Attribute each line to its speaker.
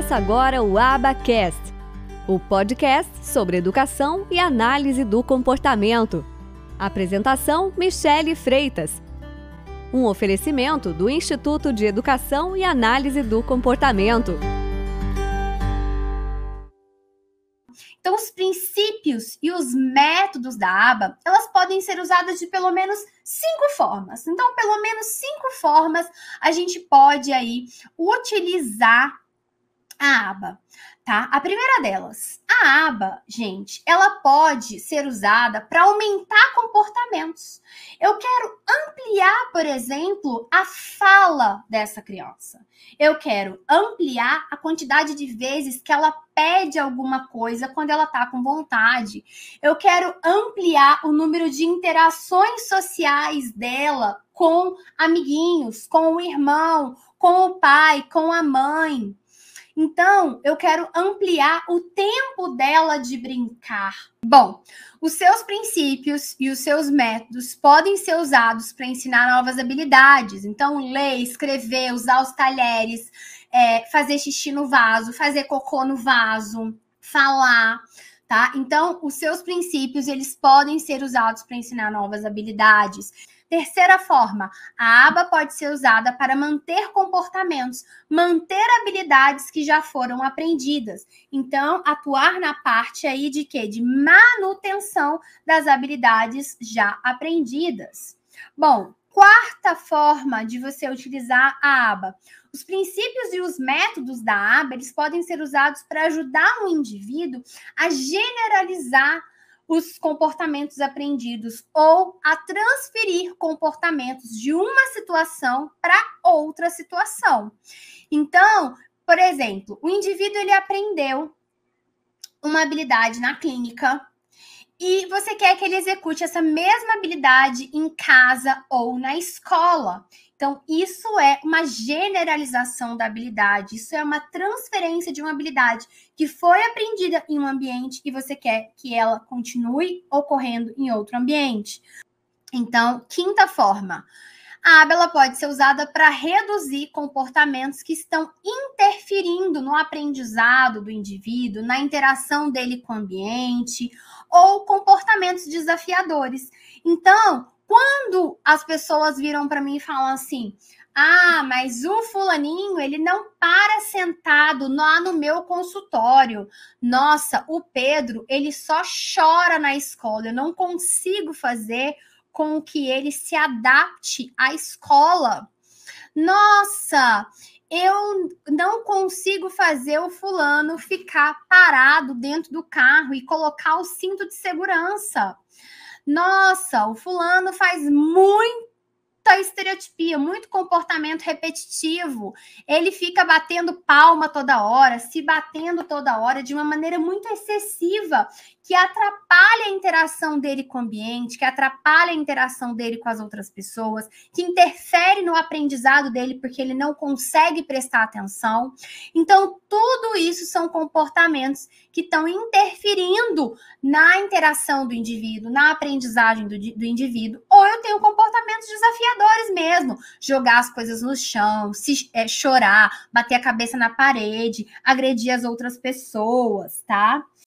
Speaker 1: Começa agora o Abacast, o podcast sobre educação e análise do comportamento. Apresentação: Michele Freitas. Um oferecimento do Instituto de Educação e Análise do Comportamento.
Speaker 2: Então, os princípios e os métodos da aba, elas podem ser usadas de pelo menos cinco formas. Então, pelo menos cinco formas a gente pode aí utilizar a aba, tá? A primeira delas, a aba, gente, ela pode ser usada para aumentar comportamentos. Eu quero ampliar, por exemplo, a fala dessa criança. Eu quero ampliar a quantidade de vezes que ela pede alguma coisa quando ela tá com vontade. Eu quero ampliar o número de interações sociais dela com amiguinhos, com o irmão, com o pai, com a mãe. Então, eu quero ampliar o tempo dela de brincar. Bom, os seus princípios e os seus métodos podem ser usados para ensinar novas habilidades. Então, ler, escrever, usar os talheres, é, fazer xixi no vaso, fazer cocô no vaso, falar. Tá? Então, os seus princípios eles podem ser usados para ensinar novas habilidades. Terceira forma, a aba pode ser usada para manter comportamentos, manter habilidades que já foram aprendidas. Então, atuar na parte aí de quê? De manutenção das habilidades já aprendidas. Bom, quarta forma de você utilizar a aba. Os princípios e os métodos da aba, eles podem ser usados para ajudar o indivíduo a generalizar os comportamentos aprendidos ou a transferir comportamentos de uma situação para outra situação. Então, por exemplo, o indivíduo ele aprendeu uma habilidade na clínica e você quer que ele execute essa mesma habilidade em casa ou na escola. Então, isso é uma generalização da habilidade, isso é uma transferência de uma habilidade que foi aprendida em um ambiente e você quer que ela continue ocorrendo em outro ambiente. Então, quinta forma, a aba pode ser usada para reduzir comportamentos que estão interferindo no aprendizado do indivíduo, na interação dele com o ambiente, ou comportamentos desafiadores. Então, quando as pessoas viram para mim e falam assim: "Ah, mas o fulaninho, ele não para sentado lá no meu consultório. Nossa, o Pedro, ele só chora na escola. Eu não consigo fazer com que ele se adapte à escola. Nossa, eu não consigo fazer o fulano ficar parado dentro do carro e colocar o cinto de segurança. Nossa, o fulano faz muita estereotipia, muito comportamento repetitivo. Ele fica batendo palma toda hora, se batendo toda hora de uma maneira muito excessiva, que atrapalha a interação dele com o ambiente, que atrapalha a interação dele com as outras pessoas, que interfere no aprendizado dele porque ele não consegue prestar atenção. Então, tudo isso são comportamentos que estão interferindo na interação do indivíduo, na aprendizagem do, do indivíduo. Ou eu tenho comportamentos desafiadores mesmo, jogar as coisas no chão, se, é, chorar, bater a cabeça na parede, agredir as outras pessoas, tá?